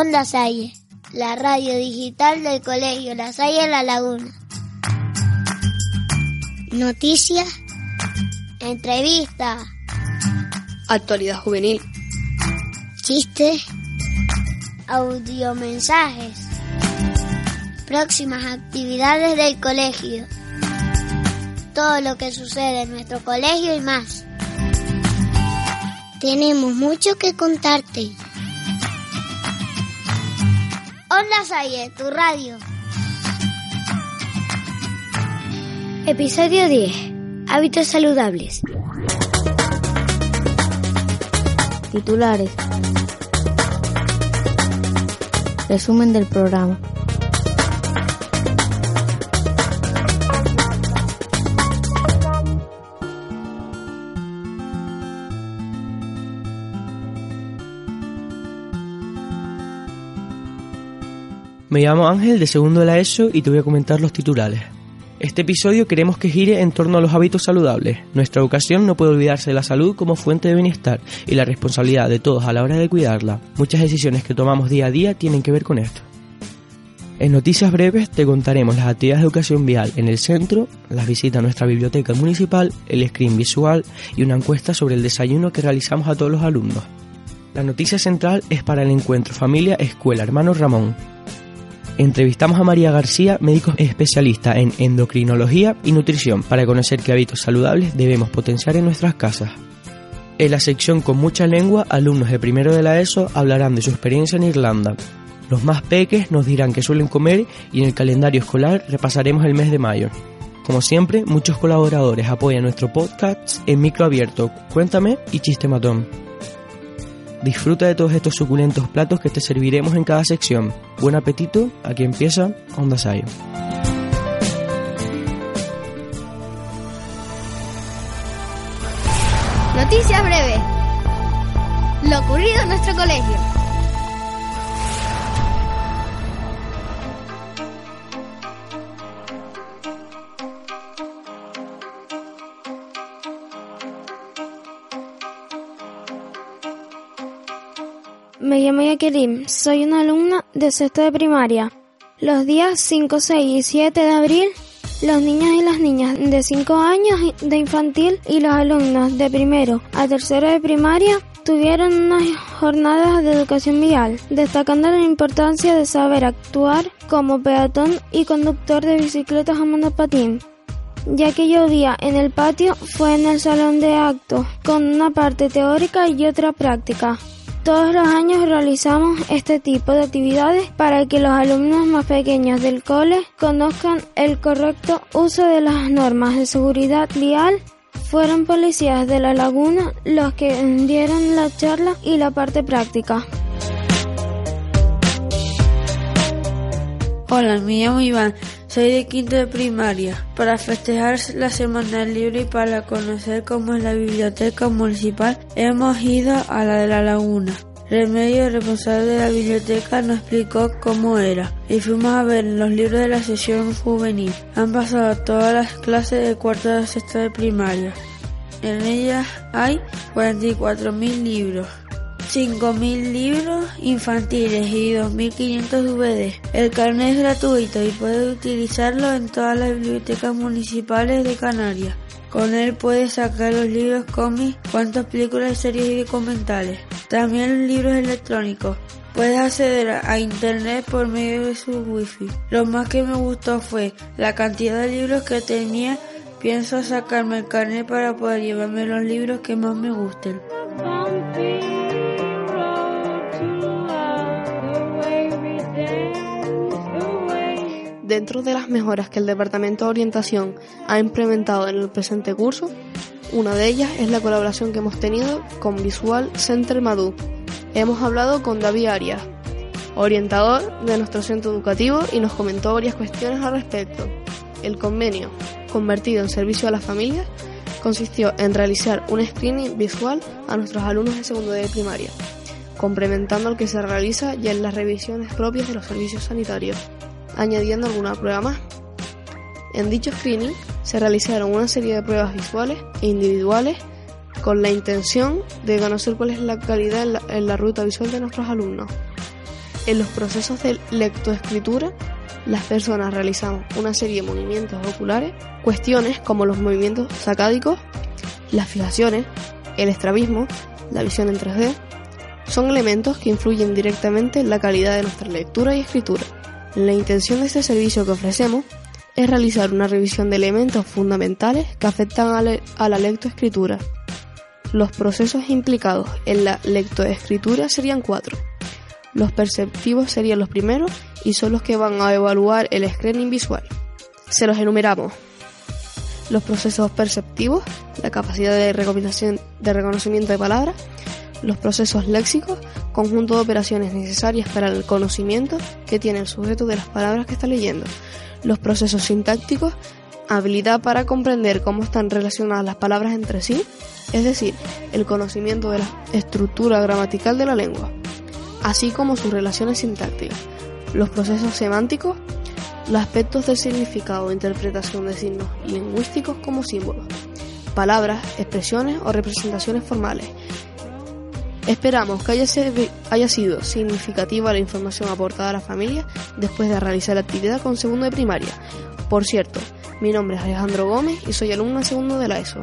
Onda Salle, la radio digital del colegio La Salle La Laguna. Noticias, entrevistas, Actualidad juvenil. chistes, audiomensajes, próximas actividades del colegio, todo lo que sucede en nuestro colegio y más. Tenemos mucho que contarte. Onda Salle, tu radio. Episodio 10. Hábitos saludables. Titulares. Resumen del programa. Me llamo Ángel de segundo de la ESO y te voy a comentar los titulares. Este episodio queremos que gire en torno a los hábitos saludables. Nuestra educación no puede olvidarse de la salud como fuente de bienestar y la responsabilidad de todos a la hora de cuidarla. Muchas decisiones que tomamos día a día tienen que ver con esto. En noticias breves te contaremos las actividades de educación vial en el centro, las visitas a nuestra biblioteca municipal, el screen visual y una encuesta sobre el desayuno que realizamos a todos los alumnos. La noticia central es para el encuentro Familia Escuela Hermano Ramón, Entrevistamos a María García, médico especialista en endocrinología y nutrición, para conocer qué hábitos saludables debemos potenciar en nuestras casas. En la sección con mucha lengua, alumnos de primero de la ESO hablarán de su experiencia en Irlanda. Los más peques nos dirán qué suelen comer y en el calendario escolar repasaremos el mes de mayo. Como siempre, muchos colaboradores apoyan nuestro podcast en micro abierto, Cuéntame y Chiste Matón. Disfruta de todos estos suculentos platos que te serviremos en cada sección. Buen apetito, aquí empieza Onda Sayo. Noticias breves. Lo ocurrido en nuestro colegio. Me llamo Yaquerim, soy una alumna de sexto de primaria. Los días 5, 6 y 7 de abril, los niños y las niñas de 5 años de infantil y los alumnos de primero a tercero de primaria tuvieron unas jornadas de educación vial, destacando la importancia de saber actuar como peatón y conductor de bicicletas a monopatín. Ya que llovía en el patio, fue en el salón de actos, con una parte teórica y otra práctica. Todos los años realizamos este tipo de actividades para que los alumnos más pequeños del cole conozcan el correcto uso de las normas de seguridad vial. Fueron policías de la laguna los que dieron la charla y la parte práctica. Hola, me llamo Iván, soy de quinto de primaria. Para festejar la Semana del Libro y para conocer cómo es la biblioteca municipal, hemos ido a la de la laguna. Remedio, responsable de la biblioteca, nos explicó cómo era y fuimos a ver los libros de la sesión juvenil. Han pasado todas las clases de cuarto a sexto de primaria. En ellas hay 44.000 libros. 5.000 libros infantiles y 2.500 DVD. El carnet es gratuito y puede utilizarlo en todas las bibliotecas municipales de Canarias. Con él puedes sacar los libros, cómics, cuantas películas, series y documentales. También los libros electrónicos. Puedes acceder a internet por medio de su wifi. Lo más que me gustó fue la cantidad de libros que tenía. Pienso sacarme el carnet para poder llevarme los libros que más me gusten. Dentro de las mejoras que el Departamento de Orientación ha implementado en el presente curso, una de ellas es la colaboración que hemos tenido con Visual Center Madu. Hemos hablado con David Arias, orientador de nuestro centro educativo, y nos comentó varias cuestiones al respecto. El convenio, convertido en servicio a las familias, consistió en realizar un screening visual a nuestros alumnos de segundo de primaria, complementando el que se realiza ya en las revisiones propias de los servicios sanitarios, añadiendo alguna prueba más. En dicho screening se realizaron una serie de pruebas visuales e individuales con la intención de conocer cuál es la calidad en la, ruta visual de nuestros alumnos. En los procesos de lectoescritura las personas realizamos una serie de movimientos oculares, cuestiones como los movimientos sacádicos, las fijaciones, el estrabismo, la visión en 3D, son elementos que influyen directamente en la calidad de nuestra lectura y escritura. La intención de este servicio que ofrecemos es realizar una revisión de elementos fundamentales que afectan a, le la lectoescritura. Los procesos implicados en la lectoescritura serían cuatro. Los perceptivos serían los primeros y son los que van a evaluar el screening visual. Se los enumeramos. Los procesos perceptivos, la capacidad de, de reconocimiento de palabras, los procesos léxicos, conjunto de operaciones necesarias para el conocimiento que tiene el sujeto de las palabras que está leyendo, los procesos sintácticos, habilidad para comprender cómo están relacionadas las palabras entre sí, es decir, el conocimiento de la estructura gramatical de la lengua, así como sus relaciones sintácticas, los procesos semánticos, los aspectos del significado e interpretación de signos lingüísticos como símbolos, palabras, expresiones o representaciones formales. Esperamos que haya, sido significativa la información aportada a la familia después de realizar la actividad con segundo de primaria. Por cierto, mi nombre es Alejandro Gómez y soy alumno segundo de la ESO.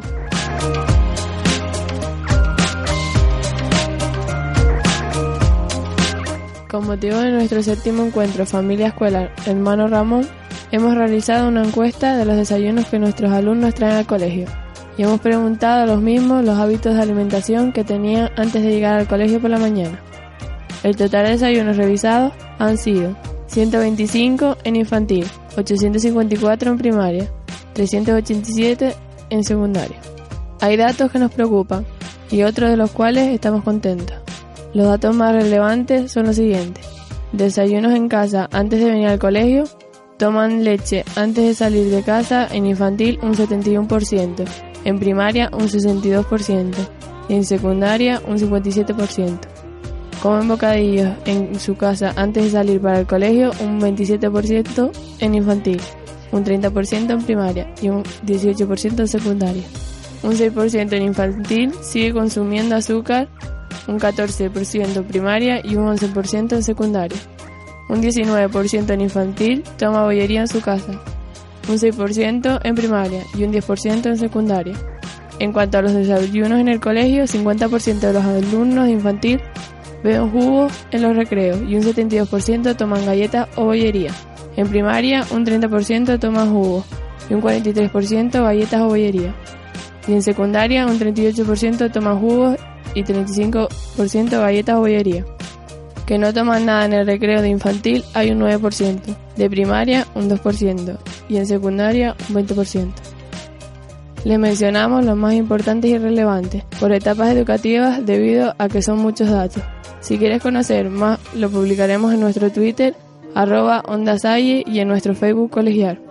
Con motivo de nuestro séptimo encuentro Familia Escuela Hermano Ramón, hemos realizado una encuesta de los desayunos que nuestros alumnos traen al colegio y hemos preguntado a los mismos los hábitos de alimentación que tenían antes de llegar al colegio por la mañana. El total de desayunos revisados han sido 125 en infantil, 854 en primaria, 387 en secundaria. Hay datos que nos preocupan y otros de los cuales estamos contentos. Los datos más relevantes son los siguientes. Desayunos en casa antes de venir al colegio. Toman leche antes de salir de casa en infantil un 71%, en primaria un 62% y en secundaria un 57%. Comen bocadillos en su casa antes de salir para el colegio un 27% en infantil, un 30% en primaria y un 18% en secundaria. Un 6% en infantil sigue consumiendo azúcar un 14% primaria y un 11% en secundaria. Un 19% en infantil toma bollería en su casa, un 6% en primaria y un 10% en secundaria. En cuanto a los desayunos en el colegio, 50% de los alumnos de infantil beben jugo en los recreos y un 72% toman galletas o bollería. En primaria, un 30% toman jugo y un 43% galletas o bollería. Y en secundaria, un 38% toman jugos y 35% galletas o bollería. Que no toman nada en el recreo de infantil hay un 9%, de primaria un 2% y en secundaria un 20%. Les mencionamos los más importantes y relevantes por etapas educativas debido a que son muchos datos. Si quieres conocer más, lo publicaremos en nuestro Twitter, arroba ondasalle y en nuestro Facebook colegial.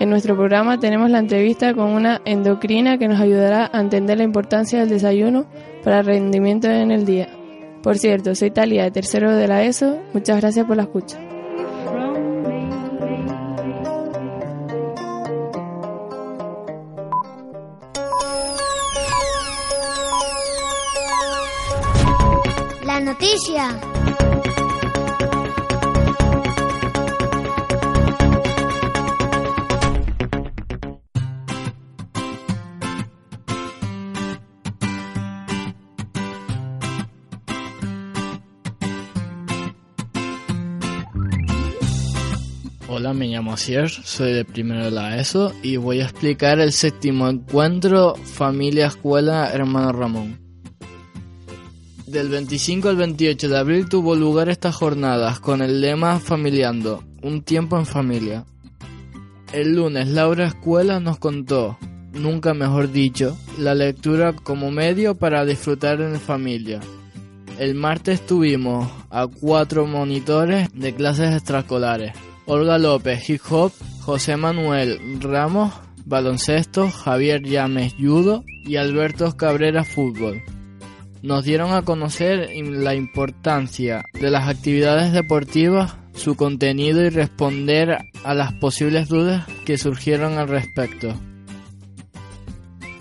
En nuestro programa tenemos la entrevista con una endocrina que nos ayudará a entender la importancia del desayuno para el rendimiento en el día. Por cierto, soy Talia de tercero de la ESO. Muchas gracias por la escucha. Hola, me llamo Asier, soy de primero de la ESO y voy a explicar el séptimo encuentro Familia Escuela Hermano Ramón. Del 25 al 28 de abril tuvo lugar estas jornadas con el lema Familiando, un tiempo en familia. El lunes Laura Escuela nos contó, nunca mejor dicho, la lectura como medio para disfrutar en familia. El martes tuvimos a cuatro monitores de clases extraescolares. Olga López, hip hop, José Manuel Ramos, baloncesto, Javier Llames, judo y Alberto Cabrera, fútbol. Nos dieron a conocer la importancia de las actividades deportivas, su contenido y responder a las posibles dudas que surgieron al respecto.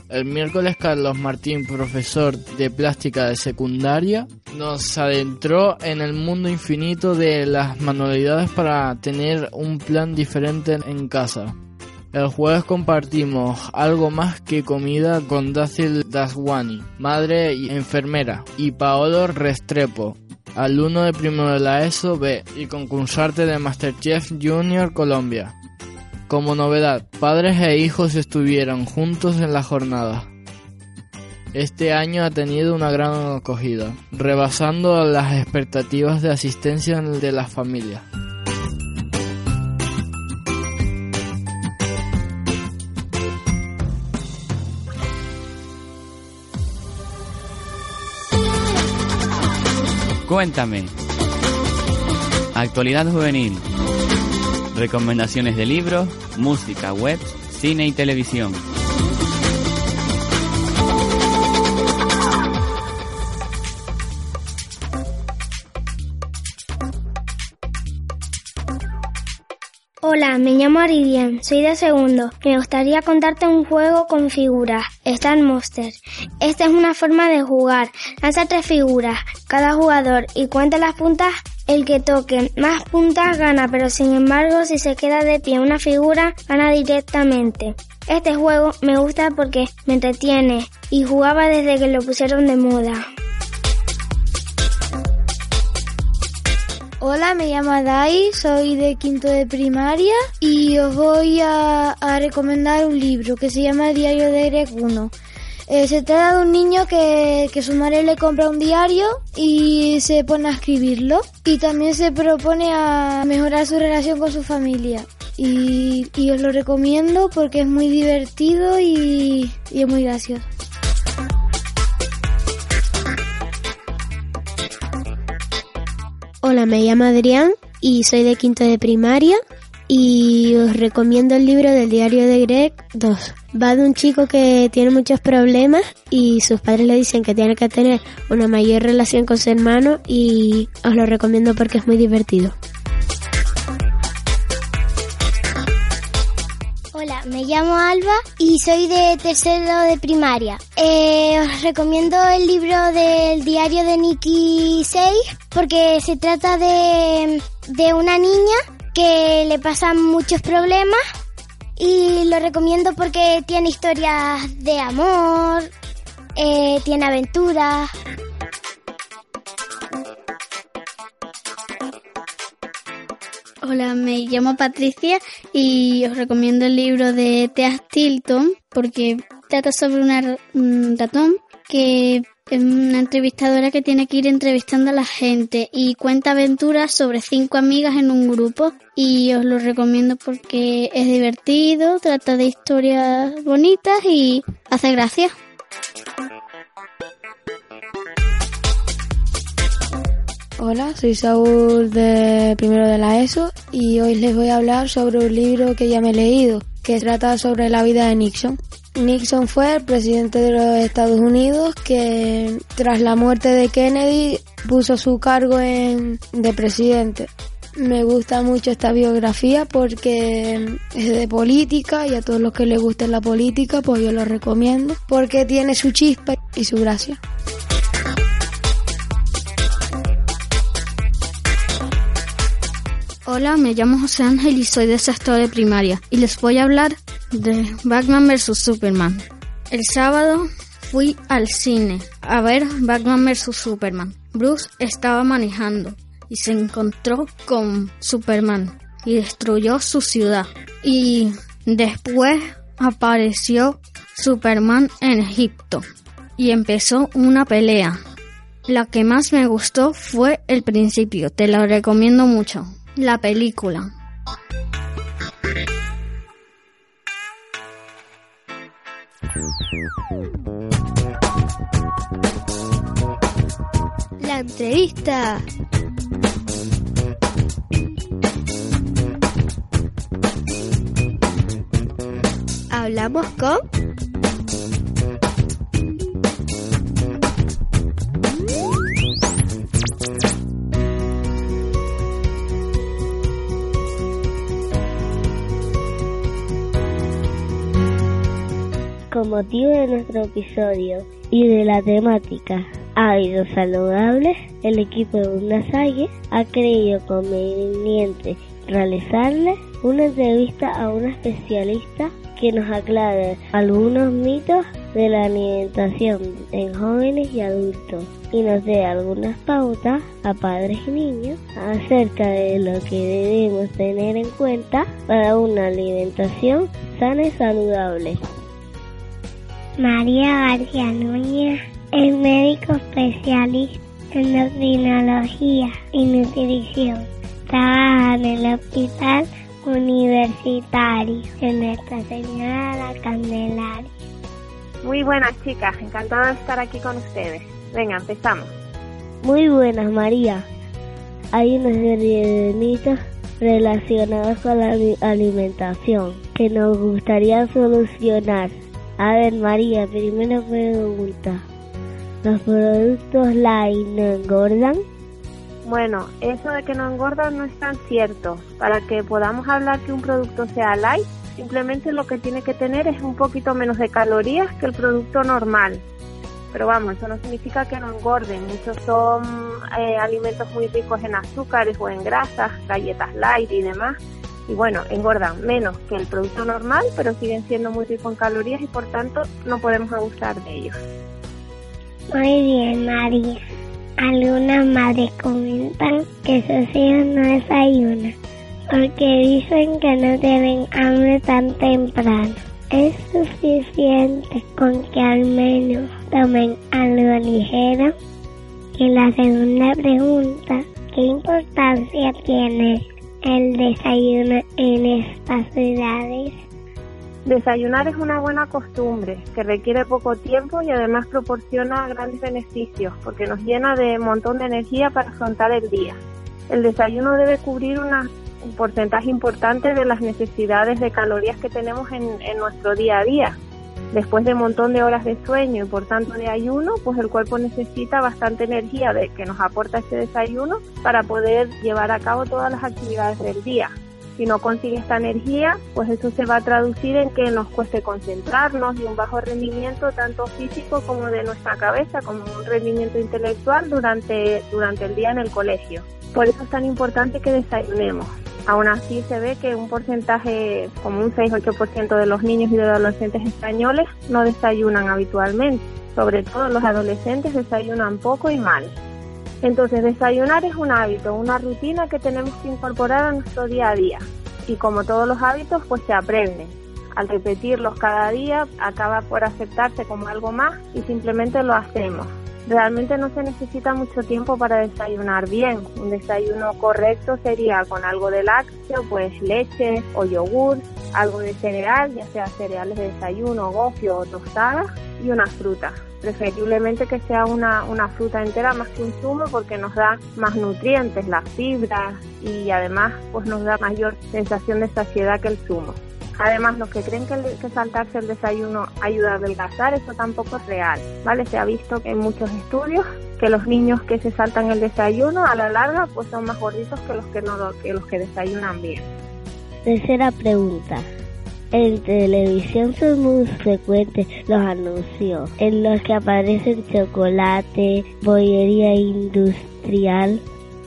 El miércoles Carlos Martín, profesor de plástica de secundaria, nos adentró en el mundo infinito de las manualidades para tener un plan diferente en casa. El jueves compartimos algo más que comida con Dacil Daswani, madre y enfermera, y Paolo Restrepo, alumno de primero de la ESO B y concursante de Masterchef Junior Colombia. Como novedad, padres e hijos estuvieron juntos en la jornada. Este año ha tenido una gran acogida, rebasando las expectativas de asistencia de las familias. Cuéntame. Actualidad juvenil recomendaciones de libros, música, web, cine y televisión. Me llamo Aridian, soy de segundo. Me gustaría contarte un juego con figuras, Star Monster. Esta es una forma de jugar. Lanza tres figuras, cada jugador, y cuenta las puntas el que toque más puntas gana, pero sin embargo si se queda de pie una figura gana directamente. Este juego me gusta porque me entretiene y jugaba desde que lo pusieron de moda. Hola, me llamo Dai, soy de quinto de primaria y os voy a, recomendar un libro que se llama diario de Greg 1. Eh, se trata de un niño que, su madre le compra un diario y se pone a escribirlo. Y también se propone a mejorar su relación con su familia. Y, os lo recomiendo porque es muy divertido y, y es muy gracioso. Hola, me llamo Adrián y soy de quinto de primaria y os recomiendo el libro del diario de Greg 2. Va de un chico que tiene muchos problemas y sus padres le dicen que tiene que tener una mayor relación con su hermano y os lo recomiendo porque es muy divertido. Me llamo Alba y soy de tercero de primaria. Eh, os recomiendo el libro del diario de Nicky 6 porque se trata de, de una niña que le pasan muchos problemas y lo recomiendo porque tiene historias de amor, eh, tiene aventuras. Hola, me llamo Patricia y os recomiendo el libro de Thea Tilton porque trata sobre un ratón que es una entrevistadora que tiene que ir entrevistando a la gente y cuenta aventuras sobre cinco amigas en un grupo y os lo recomiendo porque es divertido, trata de historias bonitas y hace gracia. Hola, soy Saúl de primero de la ESO y hoy les voy a hablar sobre un libro que ya me he leído, que trata sobre la vida de Nixon. Nixon fue el presidente de los Estados Unidos que tras la muerte de Kennedy puso su cargo en, de presidente. Me gusta mucho esta biografía porque es de política y a todos los que les guste la política pues yo lo recomiendo porque tiene su chispa y su gracia. Hola, me llamo José Ángel y soy de sexto de primaria y les voy a hablar de Batman vs Superman. El sábado fui al cine a ver Batman vs Superman. Bruce estaba manejando y se encontró con Superman y destruyó su ciudad. Y después apareció Superman en Egipto y empezó una pelea. La que más me gustó fue el principio, te lo recomiendo mucho la película. La entrevista. Hablamos con... Motivo de nuestro episodio y de la temática hábitos saludables, el equipo de Bundasague ha creído conveniente realizarle una entrevista a una especialista que nos aclare algunos mitos de la alimentación en jóvenes y adultos y nos dé algunas pautas a padres y niños acerca de lo que debemos tener en cuenta para una alimentación sana y saludable. María García Núñez es médico especialista en endocrinología y nutrición. Trabaja en el hospital universitario en Nuestra Señora de la Candelaria. Muy buenas chicas, encantada de estar aquí con ustedes. Venga, empezamos. Muy buenas María. Hay una serie de mitos relacionados con la alimentación que nos gustaría solucionar. A ver María, primera pregunta. ¿Los productos light no engordan? Bueno, eso de que no engordan no es tan cierto. Para que podamos hablar que un producto sea light, simplemente lo que tiene que tener es un poquito menos de calorías que el producto normal. Pero vamos, eso no significa que no engorden. Muchos son eh, alimentos muy ricos en azúcares o en grasas, galletas light y demás. Y bueno, engordan menos que el producto normal, pero siguen siendo muy ricos en calorías y por tanto no podemos abusar de ellos. Muy bien, María. Algunas madres comentan que sus hijos no desayunan porque dicen que no tienen hambre tan temprano. Es suficiente con que al menos tomen algo ligero. Y la segunda pregunta, ¿qué importancia tiene el desayuno en estas? Desayunar es una buena costumbre que requiere poco tiempo y además proporciona grandes beneficios porque nos llena de un montón de energía para afrontar el día. El desayuno debe cubrir una, un porcentaje importante de las necesidades de calorías que tenemos en, en nuestro día a día. Después de un montón de horas de sueño y por tanto de ayuno, pues el cuerpo necesita bastante energía de que nos aporta este desayuno para poder llevar a cabo todas las actividades del día si no consigue esta energía, pues eso se va a traducir en que nos cueste concentrarnos y un bajo rendimiento tanto físico como de nuestra cabeza, como un rendimiento intelectual durante, durante el día en el colegio. Por eso es tan importante que desayunemos. Aún así se ve que un porcentaje, como un 6-8% de los niños y de adolescentes españoles no desayunan habitualmente. Sobre todo los adolescentes desayunan poco y mal. Entonces, desayunar es un hábito, una rutina que tenemos que incorporar a nuestro día a día. Y como todos los hábitos, pues se aprenden. Al repetirlos cada día, acaba por aceptarse como algo más y simplemente lo hacemos. Realmente no se necesita mucho tiempo para desayunar bien. Un desayuno correcto sería con algo de lácteo, pues leche o yogur, algo de cereal, ya sea cereales de desayuno, gofio o tostadas, y una fruta. Preferiblemente que sea una, una fruta entera más que un zumo porque nos da más nutrientes, la fibra y además pues nos da mayor sensación de saciedad que el zumo. Además, los que creen que, saltarse el desayuno ayuda a adelgazar, eso tampoco es real, ¿vale? Se ha visto en muchos estudios que los niños que se saltan el desayuno a la larga pues son más gorditos que los que no que los que desayunan bien. Tercera pregunta. En televisión son muy frecuentes los anuncios en los que aparecen chocolate, bollería industrial.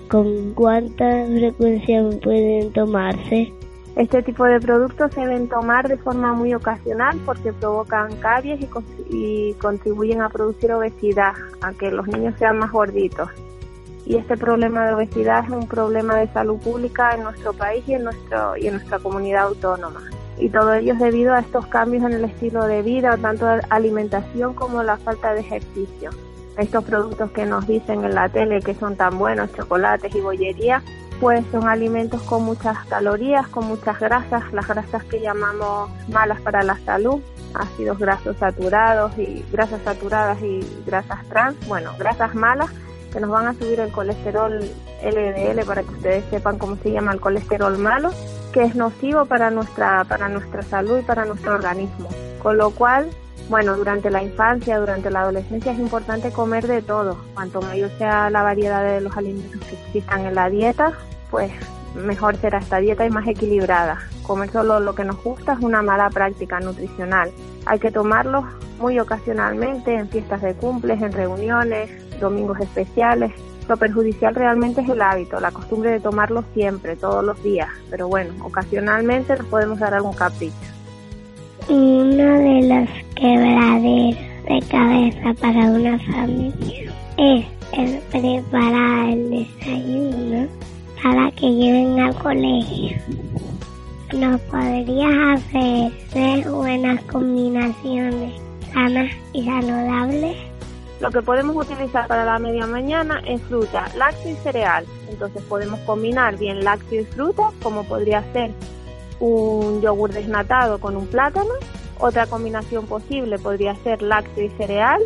¿Con cuánta frecuencia pueden tomarse? Este tipo de productos se deben tomar de forma muy ocasional porque provocan caries y, contribuyen a producir obesidad, a que los niños sean más gorditos. Y este problema de obesidad es un problema de salud pública en nuestro país y en, nuestro, y en nuestra comunidad autónoma. Y todo ello es debido a estos cambios en el estilo de vida, tanto alimentación como la falta de ejercicio. Estos productos que nos dicen en la tele que son tan buenos, chocolates y bollería, pues son alimentos con muchas calorías, con muchas grasas, las grasas que llamamos malas para la salud, ácidos grasos saturados y grasas saturadas y grasas trans, bueno, grasas malas que nos van a subir el colesterol LDL para que ustedes sepan cómo se llama el colesterol malo, que es nocivo para nuestra para nuestra salud y para nuestro organismo. Con lo cual, bueno, durante la infancia, durante la adolescencia es importante comer de todo. Cuanto mayor sea la variedad de los alimentos que existan en la dieta, pues mejor será esta dieta y más equilibrada. Comer solo lo que nos gusta es una mala práctica nutricional. Hay que tomarlos muy ocasionalmente en fiestas de cumples, en reuniones, domingos especiales. Lo perjudicial realmente es el hábito, la costumbre de tomarlo siempre, todos los días. Pero bueno, ocasionalmente nos podemos dar algún capricho. Uno de los quebraderos de cabeza para una familia es el preparar el desayuno para que lleven al colegio. ¿Nos podrías hacer tres buenas combinaciones sanas y saludables? Lo que podemos utilizar para la media mañana es fruta, lácteo y cereal. Entonces podemos combinar bien lácteo y fruta, como podría ser un yogur desnatado con un plátano. Otra combinación posible podría ser lácteo y cereal,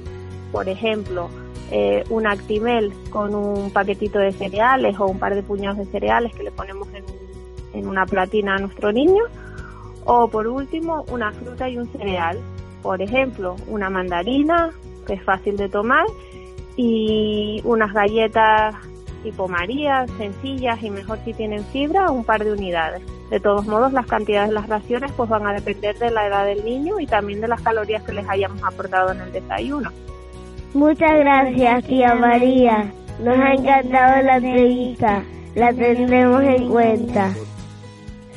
por ejemplo, eh, un Actimel con un paquetito de cereales o un par de puñados de cereales que le ponemos en, en una platina a nuestro niño. O por último, una fruta y un cereal, por ejemplo, una mandarina, que es fácil de tomar, y unas galletas tipo María, sencillas y mejor si tienen fibra, un par de unidades. De todos modos, las cantidades de las raciones pues van a depender de la edad del niño y también de las calorías que les hayamos aportado en el desayuno. Muchas gracias, tía María. Nos ha encantado la entrevista. La tendremos en cuenta.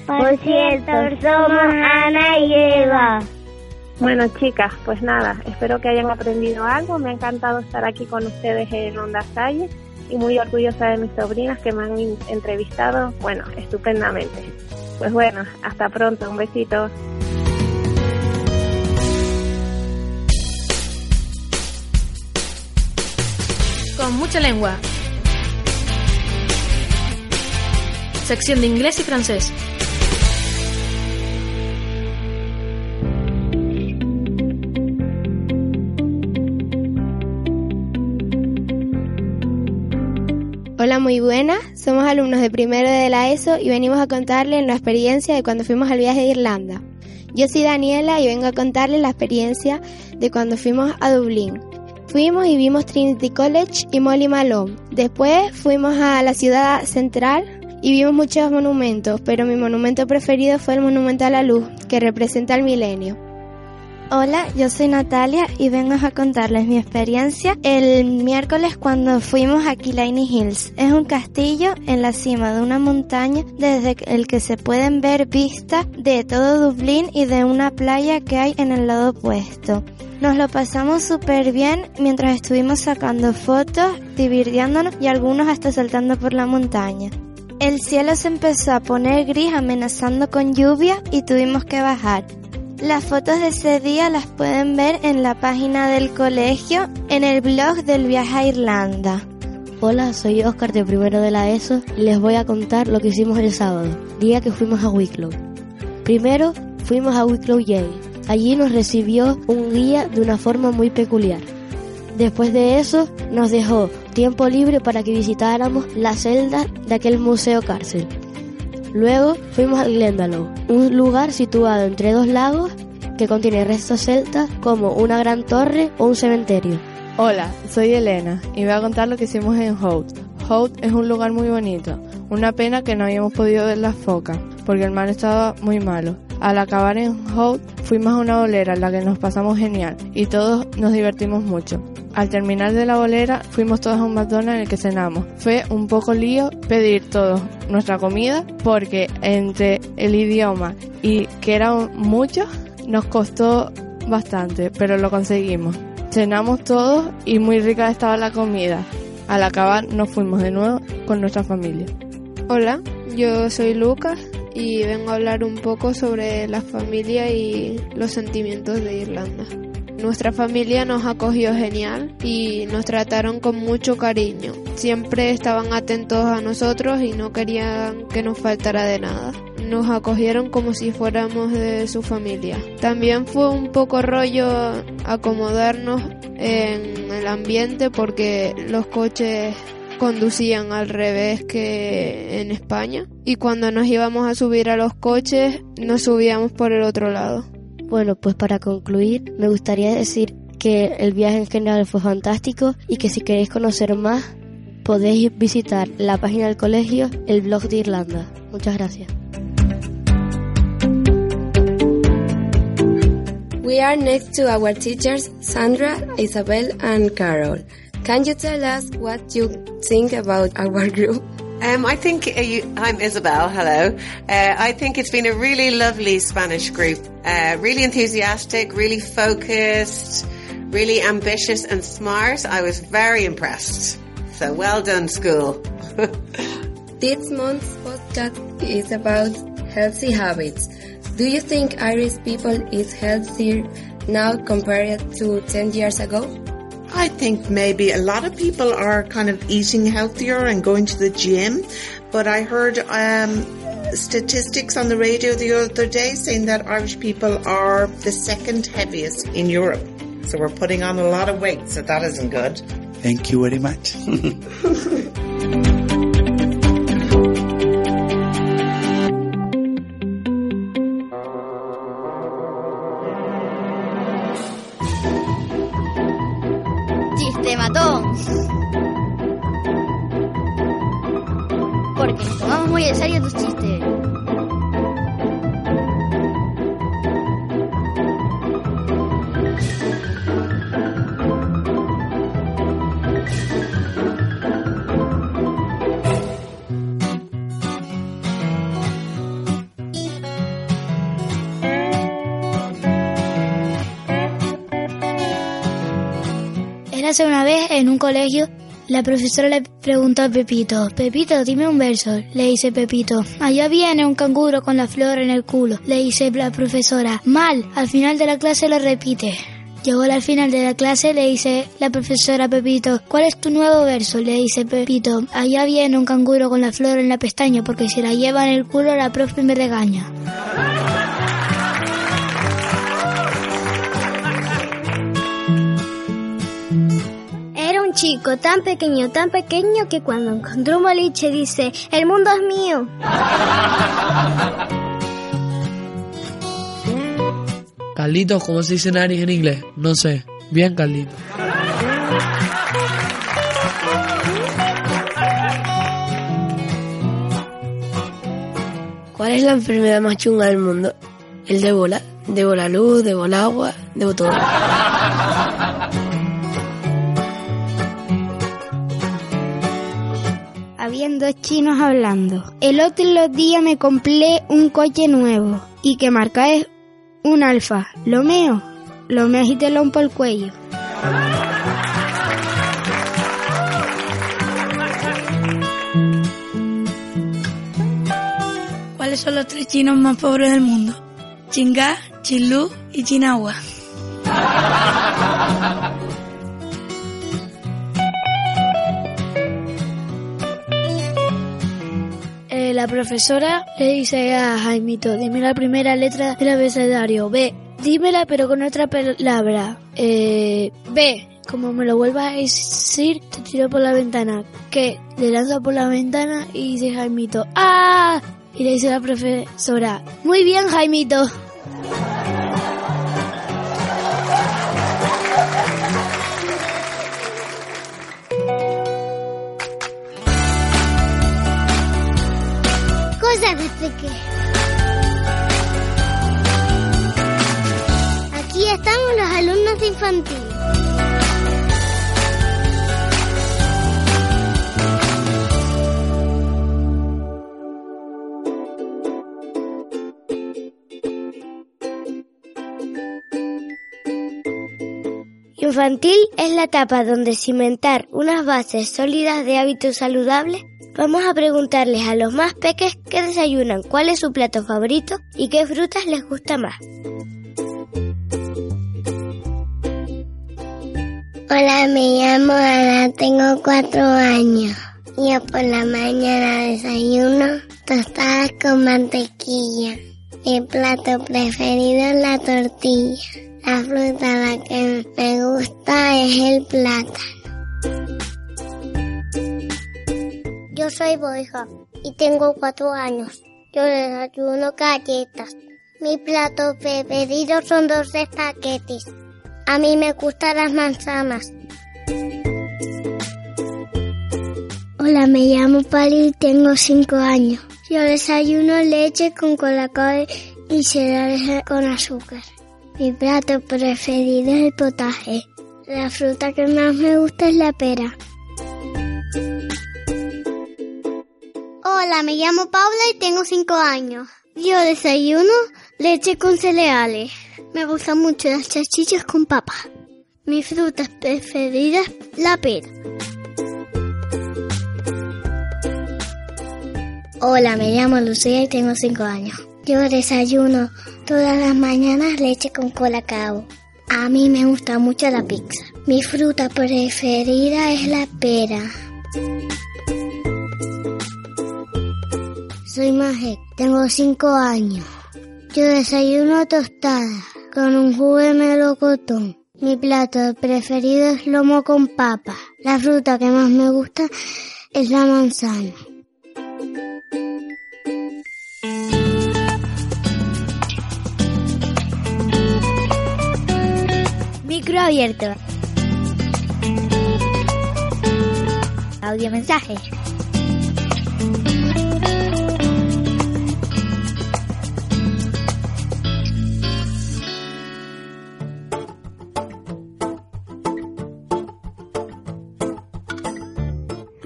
Por cierto, somos Ana y Eva. Bueno, chicas, pues nada, espero que hayan aprendido algo. Me ha encantado estar aquí con ustedes en Onda Salle y muy orgullosa de mis sobrinas que me han entrevistado, bueno, estupendamente. Pues bueno, hasta pronto, un besito. Con mucha lengua. Sección de inglés y francés. Hola, muy buenas. Somos alumnos de primero de la ESO y venimos a contarles la experiencia de cuando fuimos al viaje de Irlanda. Yo soy Daniela y vengo a contarles la experiencia de cuando fuimos a Dublín. Fuimos y vimos Trinity College y Molly Malone. Después fuimos a la ciudad central y vimos muchos monumentos, pero mi monumento preferido fue el Monumento a la Luz, que representa el milenio. Hola, yo soy Natalia y vengo a contarles mi experiencia el miércoles cuando fuimos a Killiney Hills. Es un castillo en la cima de una montaña desde el que se pueden ver vistas de todo Dublín y de una playa que hay en el lado opuesto. Nos lo pasamos súper bien mientras estuvimos sacando fotos, divirtiéndonos y algunos hasta saltando por la montaña. El cielo se empezó a poner gris amenazando con lluvia y tuvimos que bajar. Las fotos de ese día las pueden ver en la página del colegio en el blog del viaje a Irlanda. Hola, soy Oscar de primero de la ESO y les voy a contar lo que hicimos el sábado, día que fuimos a Wicklow. Primero fuimos a Wicklow Yale. Allí nos recibió un guía de una forma muy peculiar. Después de eso nos dejó tiempo libre para que visitáramos la celda de aquel museo cárcel. Luego fuimos a Glendalough, un lugar situado entre dos lagos que contiene restos celtas como una gran torre o un cementerio. Hola, soy Elena y voy a contar lo que hicimos en Hout. Hout es un lugar muy bonito. Una pena que no habíamos podido ver las focas porque el mar estaba muy malo. Al acabar en Hout fuimos a una bolera en la que nos pasamos genial y todos nos divertimos mucho. Al terminar de la bolera fuimos todos a un McDonald's en el que cenamos. Fue un poco lío pedir todos nuestra comida porque entre el idioma y que eran muchos nos costó bastante, pero lo conseguimos. Cenamos todos y muy rica estaba la comida. Al acabar nos fuimos de nuevo con nuestra familia. Hola, yo soy Lucas y vengo a hablar un poco sobre la familia y los sentimientos de Irlanda. Nuestra familia nos acogió genial y nos trataron con mucho cariño. Siempre estaban atentos a nosotros y no querían que nos faltara de nada. Nos acogieron como si fuéramos de su familia. También fue un poco rollo acomodarnos en el ambiente porque los coches conducían al revés que en España y cuando nos íbamos a subir a los coches nos subíamos por el otro lado. Bueno, pues para concluir me gustaría decir que el viaje en general fue fantástico y que si queréis conocer más podéis visitar la página del colegio, el blog de Irlanda. Muchas gracias. We are next to our teachers Sandra, Isabel and Carol. Can you tell us what you think about our group? Um, I think uh, you, I'm Isabel. Hello. Uh, I think it's been a really lovely Spanish group. Uh, really enthusiastic, really focused, really ambitious and smart. I was very impressed. So well done, school. this month's podcast is about healthy habits. Do you think Irish people is healthier now compared to 10 years ago? I think maybe a lot of people are kind of eating healthier and going to the gym, but I heard um, statistics on the radio the other day saying that Irish people are the second heaviest in Europe. So we're putting on a lot of weight, so that isn't good. Thank you very much. la profesora le preguntó a Pepito, Pepito, dime un verso. Le dice Pepito, allá viene un canguro con la flor en el culo. Le dice la profesora, mal, al final de la clase lo repite. Llegó al final de la clase, le dice la profesora Pepito, ¿cuál es tu nuevo verso? Le dice Pepito, allá viene un canguro con la flor en la pestaña porque si la lleva en el culo la profe me regaña. Un chico tan pequeño, tan pequeño que cuando encontró un boliche dice, el mundo es mío. Carlitos, ¿cómo se dice nariz en inglés? No sé. Bien, Carlitos. ¿Cuál es la enfermedad más chunga del mundo? El de bola. Debo la luz, debo el agua, debo todo. Dos chinos hablando. El otro día me compré un coche nuevo y que marca es un alfa. Lo meo, lo meo y te lo por el cuello. ¿Cuáles son los tres chinos más pobres del mundo? Chingá, Chilú y Chinagua. La profesora le dice a Jaimito, dime la primera letra del abecedario. B. Dímela pero con otra palabra. Eh, B. Como me lo vuelvas a decir, te tiro por la ventana. ¿Qué? Le lanza por la ventana y dice Jaimito, ¡ah! Y le dice la profesora, muy bien Jaimito. Cosas de peque. Aquí estamos los alumnos de infantil. Infantil es la etapa donde cimentar unas bases sólidas de hábitos saludables. Vamos a preguntarles a los más peques qué desayunan, cuál es su plato favorito y qué frutas les gusta más. Hola, me llamo Ana, tengo cuatro años. Yo por la mañana desayuno tostadas con mantequilla. Mi plato preferido es la tortilla. La fruta la que me gusta es el plátano. Yo soy Boija y tengo cuatro años. Yo desayuno galletas. Mi plato preferido son dos espaguetis. A mí me gustan las manzanas. Hola, me llamo Pali y tengo cinco años. Yo desayuno leche con colacao y cereales con azúcar. Mi plato preferido es el potaje. La fruta que más me gusta es la pera. Hola, me llamo Paula y tengo cinco años. Yo desayuno leche con cereales. Me gustan mucho las chachichas con papa. Mi fruta preferida es la pera. Hola, me llamo Lucía y tengo cinco años. Yo desayuno todas las mañanas leche con colacao. A mí me gusta mucho la pizza. Mi fruta preferida es la pera. Soy Maje, tengo cinco años. Yo desayuno tostada con un jugo de melocotón. Mi plato preferido es lomo con papa. La fruta que más me gusta es la manzana. Micro abierto. Audio mensaje.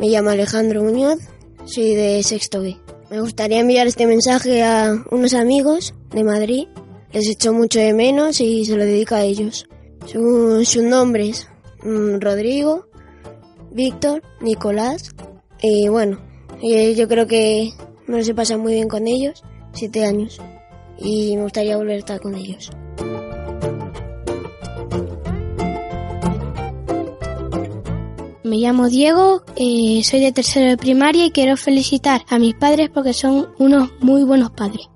Me llamo Alejandro Muñoz, soy de Sexto B. Me gustaría enviar este mensaje a unos amigos de Madrid. Les echo mucho de menos y se lo dedico a ellos. Sus, sus nombres, mm, Rodrigo, Víctor, Nicolás. Y bueno, eh, yo creo que me se pasa muy bien con ellos, siete años. Y me gustaría volver a estar con ellos. Llamo Diego, eh, soy de tercero de primaria y quiero felicitar a mis padres porque son unos muy buenos padres.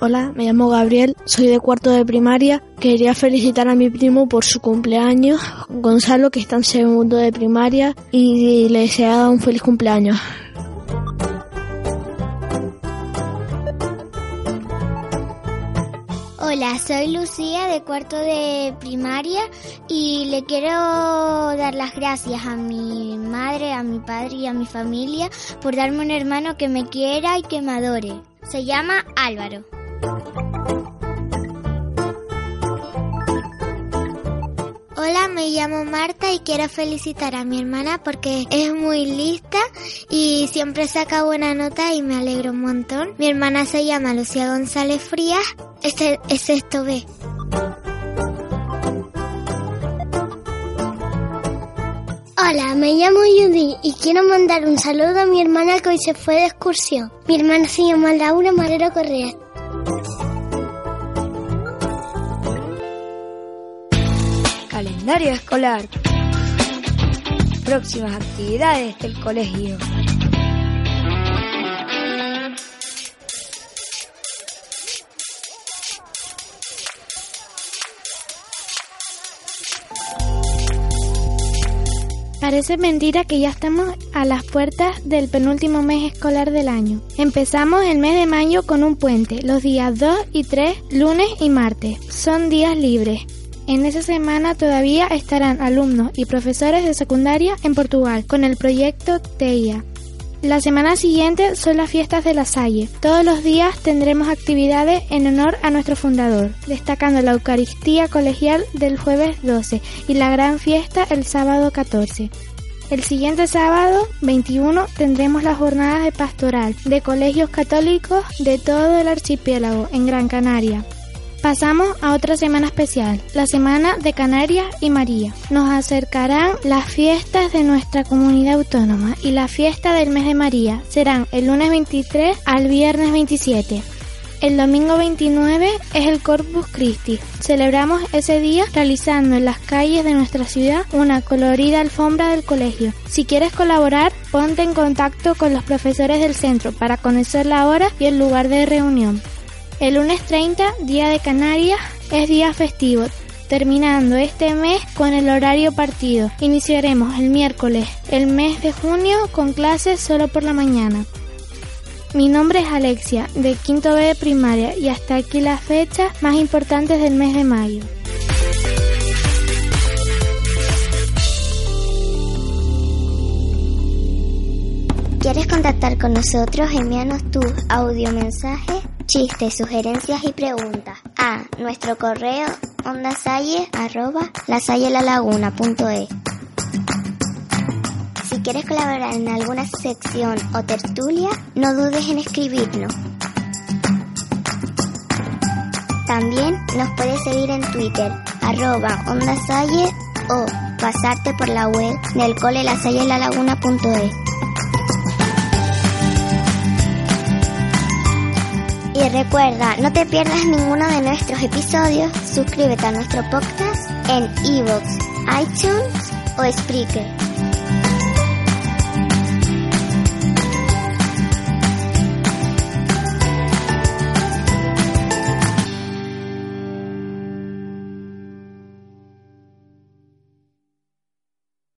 Hola, me llamo Gabriel, soy de cuarto de primaria. Quería felicitar a mi primo por su cumpleaños, Gonzalo, que está en segundo de primaria, y le deseo un feliz cumpleaños. Hola, soy Lucía de cuarto de primaria y le quiero dar las gracias a mi madre, a mi padre y a mi familia por darme un hermano que me quiera y que me adore. Se llama Álvaro. Me llamo Marta y quiero felicitar a mi hermana porque es muy lista y siempre saca buena nota y me alegro un montón. Mi hermana se llama Lucía González Frías, este es sexto B. Hola, me llamo Judy y quiero mandar un saludo a mi hermana que hoy se fue de excursión. Mi hermana se llama Laura Marero Correa. Calendario escolar. Próximas actividades del colegio. Parece mentira que ya estamos a las puertas del penúltimo mes escolar del año. Empezamos el mes de mayo con un puente, los días 2 y 3, lunes y martes. Son días libres. En esa semana todavía estarán alumnos y profesores de secundaria en Portugal con el proyecto TEIA. La semana siguiente son las fiestas de la Salle. Todos los días tendremos actividades en honor a nuestro fundador, destacando la Eucaristía colegial del jueves 12 y la gran fiesta el sábado 14. El siguiente sábado 21 tendremos las jornadas de pastoral de colegios católicos de todo el archipiélago en Gran Canaria. Pasamos a otra semana especial, la Semana de Canarias y María. Nos acercarán las fiestas de nuestra comunidad autónoma y la fiesta del mes de María serán el lunes 23 al viernes 27. El domingo 29 es el Corpus Christi. Celebramos ese día realizando en las calles de nuestra ciudad una colorida alfombra del colegio. Si quieres colaborar, Ponte en contacto con los profesores del centro para conocer la hora y el lugar de reunión. El lunes 30, Día de Canarias, es día festivo, terminando este mes con el horario partido. Iniciaremos el miércoles, el mes de junio, con clases solo por la mañana. Mi nombre es Alexia, de quinto B de primaria, y hasta aquí las fechas más importantes del mes de mayo. ¿Quieres contactar con nosotros? Envíanos tu audio mensaje, chistes, sugerencias y preguntas a nuestro correo ondasalle lasallelalaguna.es. Si quieres colaborar en alguna sección o tertulia, no dudes en escribirnos. También nos puedes seguir en Twitter, arroba ondasalle o pasarte por la web del cole lasallelalaguna.es. Y recuerda, no te pierdas ninguno de nuestros episodios. Suscríbete a nuestro podcast en iVoox, iTunes o Spreaker.